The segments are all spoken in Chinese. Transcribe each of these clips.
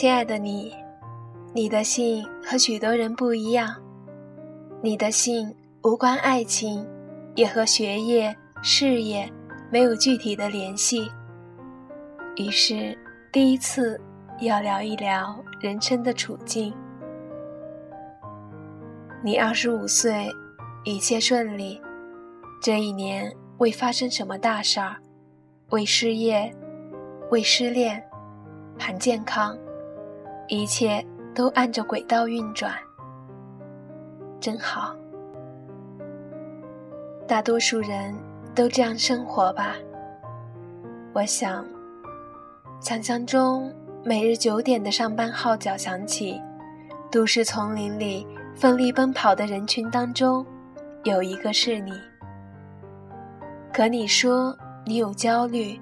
亲爱的你，你的信和许多人不一样。你的信无关爱情，也和学业、事业没有具体的联系。于是，第一次要聊一聊人生的处境。你二十五岁，一切顺利。这一年未发生什么大事儿，未失业，未失恋，还健康，一切都按着轨道运转，真好。大多数人都这样生活吧。我想，想象中每日九点的上班号角响起，都市丛林里。奋力奔跑的人群当中，有一个是你。可你说你有焦虑，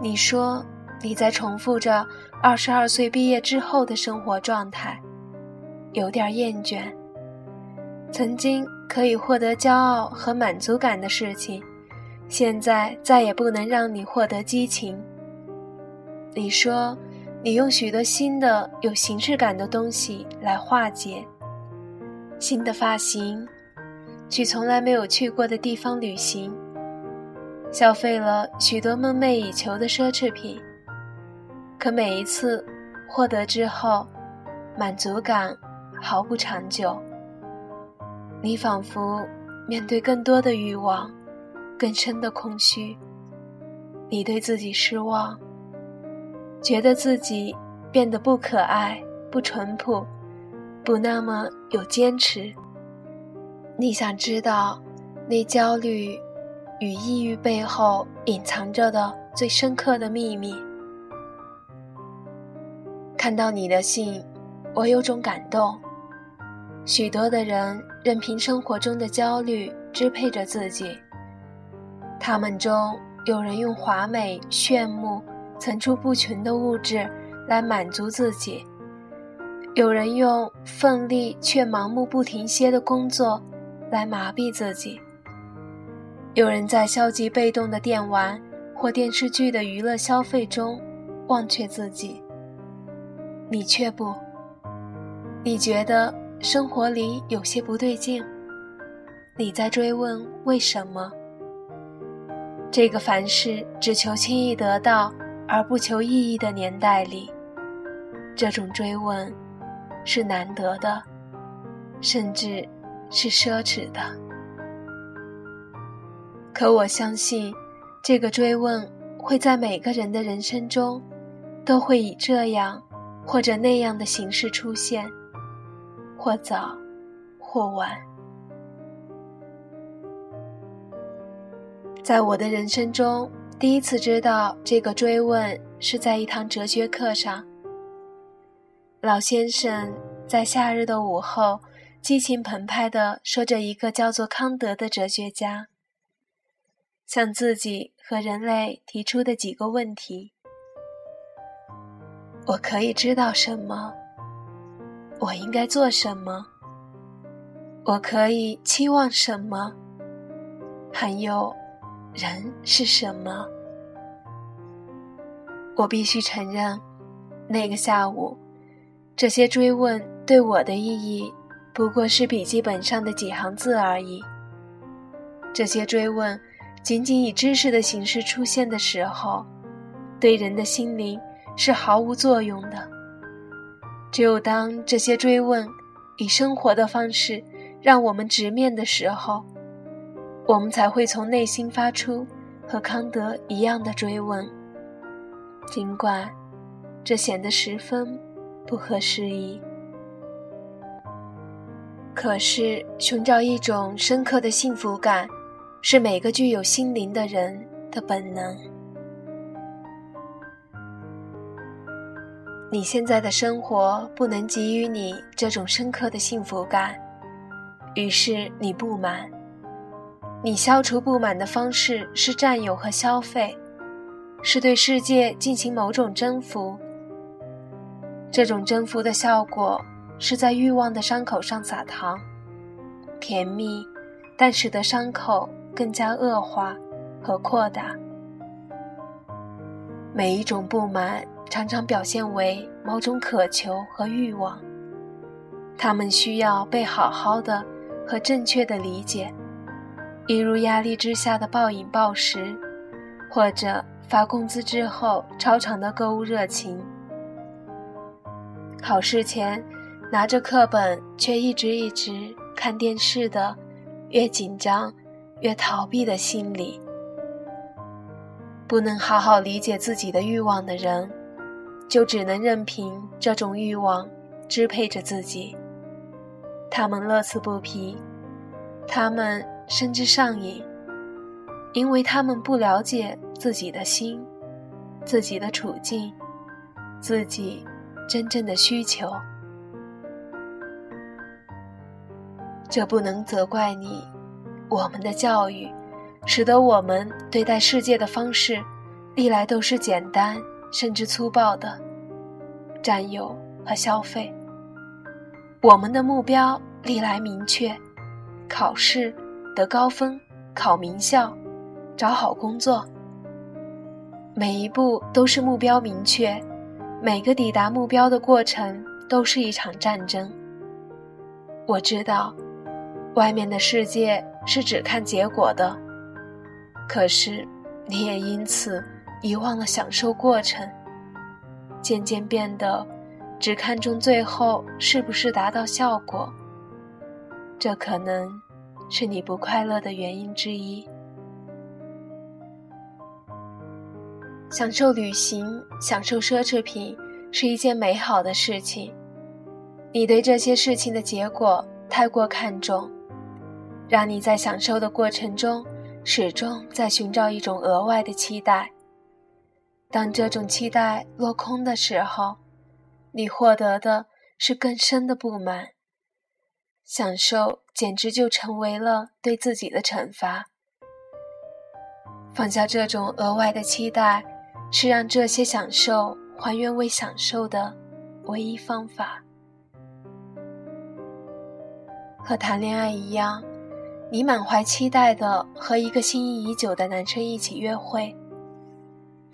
你说你在重复着二十二岁毕业之后的生活状态，有点厌倦。曾经可以获得骄傲和满足感的事情，现在再也不能让你获得激情。你说你用许多新的有形式感的东西来化解。新的发型，去从来没有去过的地方旅行，消费了许多梦寐以求的奢侈品。可每一次获得之后，满足感毫不长久。你仿佛面对更多的欲望，更深的空虚。你对自己失望，觉得自己变得不可爱、不淳朴。不那么有坚持。你想知道那焦虑与抑郁背后隐藏着的最深刻的秘密？看到你的信，我有种感动。许多的人任凭生活中的焦虑支配着自己，他们中有人用华美、炫目、层出不穷的物质来满足自己。有人用奋力却盲目不停歇的工作来麻痹自己，有人在消极被动的电玩或电视剧的娱乐消费中忘却自己。你却不，你觉得生活里有些不对劲，你在追问为什么？这个凡事只求轻易得到而不求意义的年代里，这种追问。是难得的，甚至是奢侈的。可我相信，这个追问会在每个人的人生中，都会以这样或者那样的形式出现，或早，或晚。在我的人生中，第一次知道这个追问，是在一堂哲学课上。老先生在夏日的午后，激情澎湃地说着一个叫做康德的哲学家向自己和人类提出的几个问题：我可以知道什么？我应该做什么？我可以期望什么？还有，人是什么？我必须承认，那个下午。这些追问对我的意义，不过是笔记本上的几行字而已。这些追问，仅仅以知识的形式出现的时候，对人的心灵是毫无作用的。只有当这些追问以生活的方式让我们直面的时候，我们才会从内心发出和康德一样的追问。尽管这显得十分。不合时宜。可是，寻找一种深刻的幸福感，是每个具有心灵的人的本能。你现在的生活不能给予你这种深刻的幸福感，于是你不满。你消除不满的方式是占有和消费，是对世界进行某种征服。这种征服的效果是在欲望的伤口上撒糖，甜蜜，但使得伤口更加恶化和扩大。每一种不满常常表现为某种渴求和欲望。他们需要被好好的和正确的理解，例如压力之下的暴饮暴食，或者发工资之后超长的购物热情。考试前拿着课本却一直一直看电视的，越紧张越逃避的心理。不能好好理解自己的欲望的人，就只能任凭这种欲望支配着自己。他们乐此不疲，他们甚至上瘾，因为他们不了解自己的心、自己的处境、自己真正的需求。这不能责怪你，我们的教育。使得我们对待世界的方式，历来都是简单甚至粗暴的，占有和消费。我们的目标历来明确：考试得高分，考名校，找好工作。每一步都是目标明确，每个抵达目标的过程都是一场战争。我知道，外面的世界是只看结果的。可是，你也因此遗忘了享受过程，渐渐变得只看重最后是不是达到效果。这可能是你不快乐的原因之一。享受旅行、享受奢侈品是一件美好的事情，你对这些事情的结果太过看重，让你在享受的过程中。始终在寻找一种额外的期待。当这种期待落空的时候，你获得的是更深的不满。享受简直就成为了对自己的惩罚。放下这种额外的期待，是让这些享受还原为享受的唯一方法。和谈恋爱一样。你满怀期待的和一个心仪已久的男生一起约会，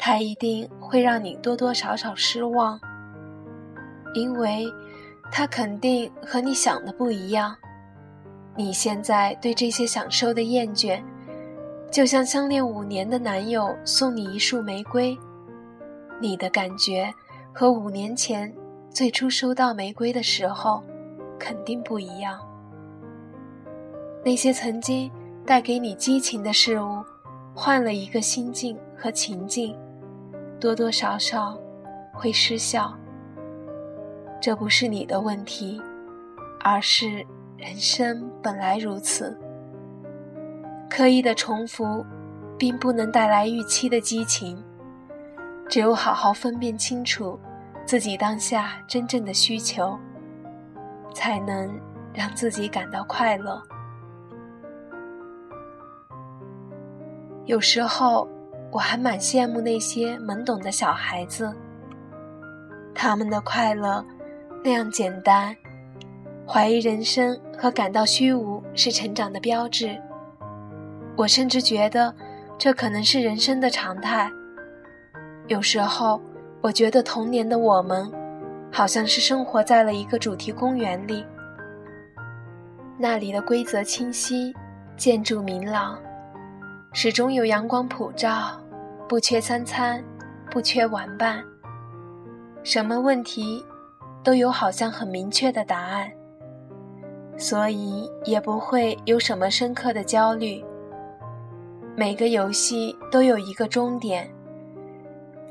他一定会让你多多少少失望，因为他肯定和你想的不一样。你现在对这些享受的厌倦，就像相恋五年的男友送你一束玫瑰，你的感觉和五年前最初收到玫瑰的时候肯定不一样。那些曾经带给你激情的事物，换了一个心境和情境，多多少少会失效。这不是你的问题，而是人生本来如此。刻意的重复，并不能带来预期的激情。只有好好分辨清楚自己当下真正的需求，才能让自己感到快乐。有时候，我还蛮羡慕那些懵懂的小孩子。他们的快乐那样简单，怀疑人生和感到虚无是成长的标志。我甚至觉得，这可能是人生的常态。有时候，我觉得童年的我们，好像是生活在了一个主题公园里，那里的规则清晰，建筑明朗。始终有阳光普照，不缺三餐，不缺玩伴。什么问题都有好像很明确的答案，所以也不会有什么深刻的焦虑。每个游戏都有一个终点，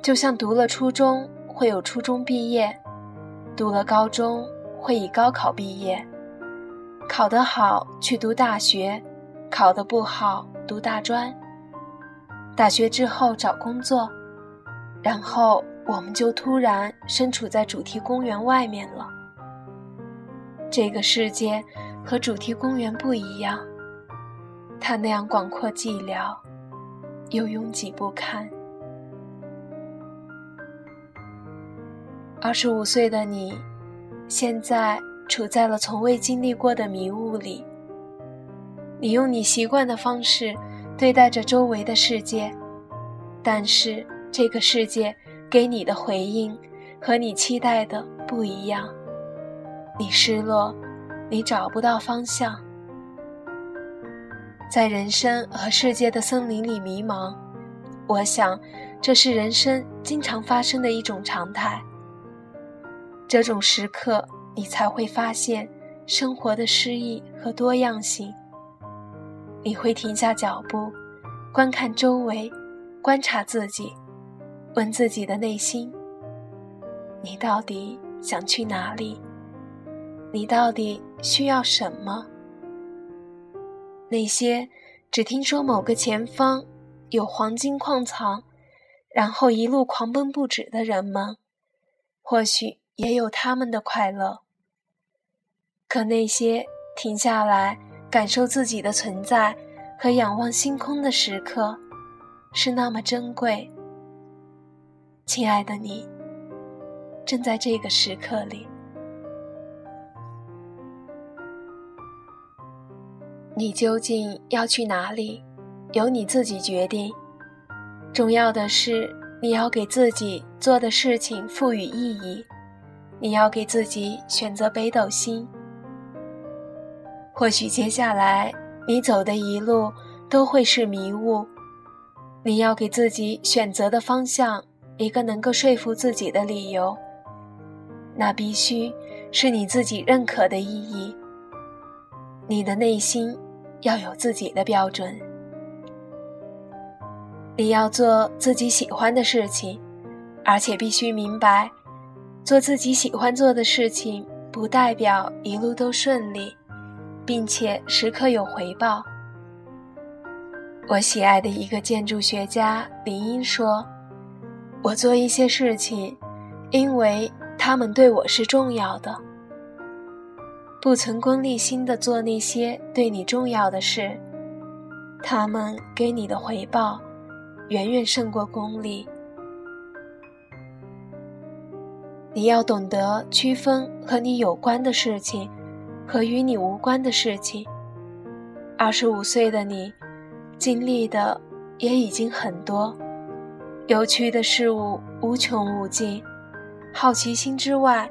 就像读了初中会有初中毕业，读了高中会以高考毕业，考得好去读大学，考得不好。读大专，大学之后找工作，然后我们就突然身处在主题公园外面了。这个世界和主题公园不一样，它那样广阔寂寥，又拥挤不堪。二十五岁的你，现在处在了从未经历过的迷雾里。你用你习惯的方式对待着周围的世界，但是这个世界给你的回应和你期待的不一样，你失落，你找不到方向，在人生和世界的森林里迷茫。我想，这是人生经常发生的一种常态。这种时刻，你才会发现生活的诗意和多样性。你会停下脚步，观看周围，观察自己，问自己的内心：你到底想去哪里？你到底需要什么？那些只听说某个前方有黄金矿藏，然后一路狂奔不止的人们，或许也有他们的快乐。可那些停下来感受自己的存在和仰望星空的时刻，是那么珍贵。亲爱的你，正在这个时刻里。你究竟要去哪里，由你自己决定。重要的是，你要给自己做的事情赋予意义。你要给自己选择北斗星。或许接下来你走的一路都会是迷雾。你要给自己选择的方向一个能够说服自己的理由。那必须是你自己认可的意义。你的内心。要有自己的标准，你要做自己喜欢的事情，而且必须明白，做自己喜欢做的事情不代表一路都顺利，并且时刻有回报。我喜爱的一个建筑学家林英说：“我做一些事情，因为他们对我是重要的。”不存功利心的做那些对你重要的事，他们给你的回报远远胜过功利。你要懂得区分和你有关的事情和与你无关的事情。二十五岁的你，经历的也已经很多，有趣的事物无穷无尽。好奇心之外，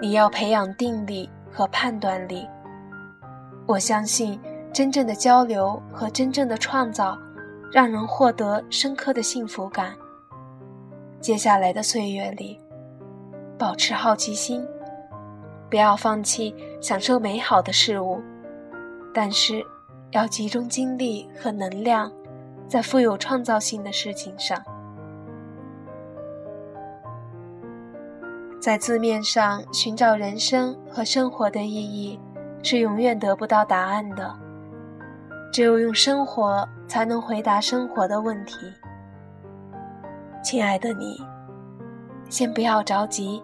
你要培养定力。和判断力，我相信真正的交流和真正的创造，让人获得深刻的幸福感。接下来的岁月里，保持好奇心，不要放弃享受美好的事物，但是要集中精力和能量在富有创造性的事情上。在字面上寻找人生和生活的意义，是永远得不到答案的。只有用生活才能回答生活的问题。亲爱的你，先不要着急，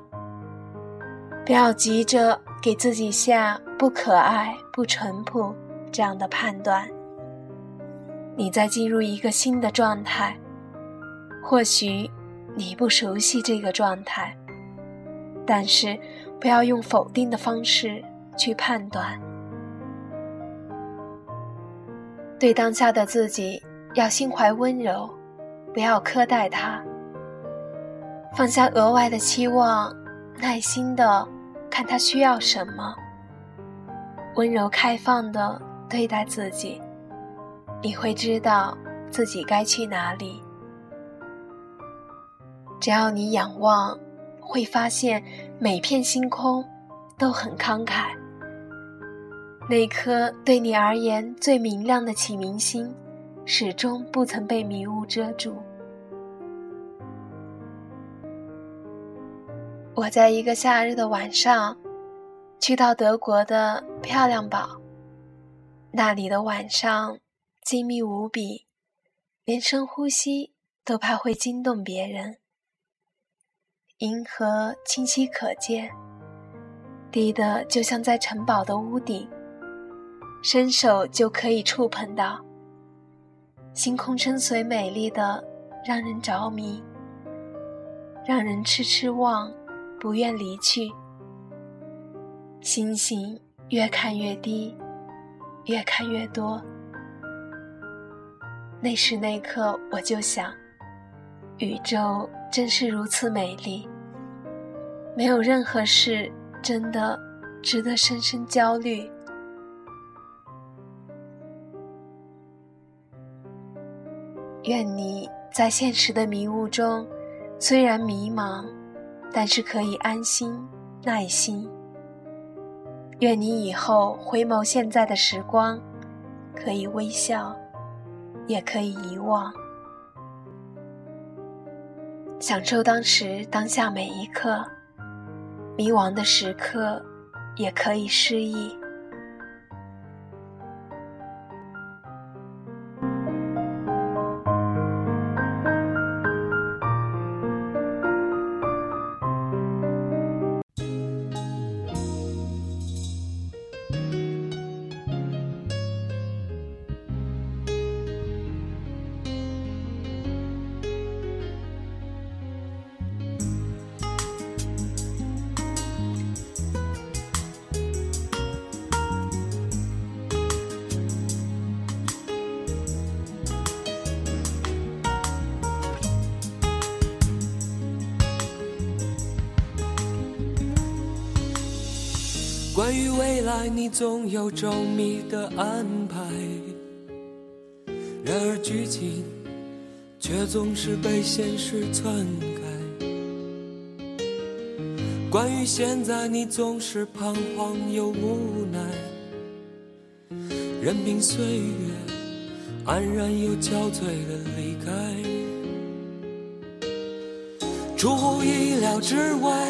不要急着给自己下不可爱、不淳朴这样的判断。你在进入一个新的状态，或许你不熟悉这个状态。但是，不要用否定的方式去判断。对当下的自己要心怀温柔，不要苛待他。放下额外的期望，耐心的看他需要什么。温柔开放的对待自己，你会知道自己该去哪里。只要你仰望。会发现每片星空都很慷慨。那颗对你而言最明亮的启明星，始终不曾被迷雾遮住。我在一个夏日的晚上，去到德国的漂亮堡，那里的晚上静谧无比，连深呼吸都怕会惊动别人。银河清晰可见，低的就像在城堡的屋顶，伸手就可以触碰到。星空深邃美丽的，让人着迷，让人痴痴望，不愿离去。星星越看越低，越看越多。那时那刻，我就想，宇宙。真是如此美丽。没有任何事真的值得深深焦虑。愿你在现实的迷雾中，虽然迷茫，但是可以安心耐心。愿你以后回眸现在的时光，可以微笑，也可以遗忘，享受当时当下每一刻。迷惘的时刻，也可以失意。关于未来，你总有周密的安排，然而剧情却总是被现实篡改。关于现在，你总是彷徨又无奈，任凭岁月安然又憔悴的离开，出乎意料之外。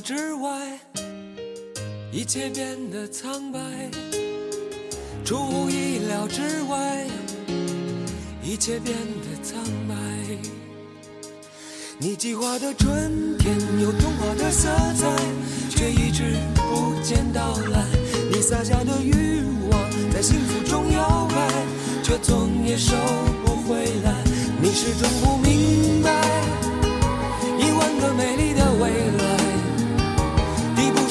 之外，一切变得苍白；出乎意料之外，一切变得苍白。你计划的春天有童话的色彩，却一直不见到来。你撒下的欲望在幸福中摇摆，却总也收不回来。你始终不明白，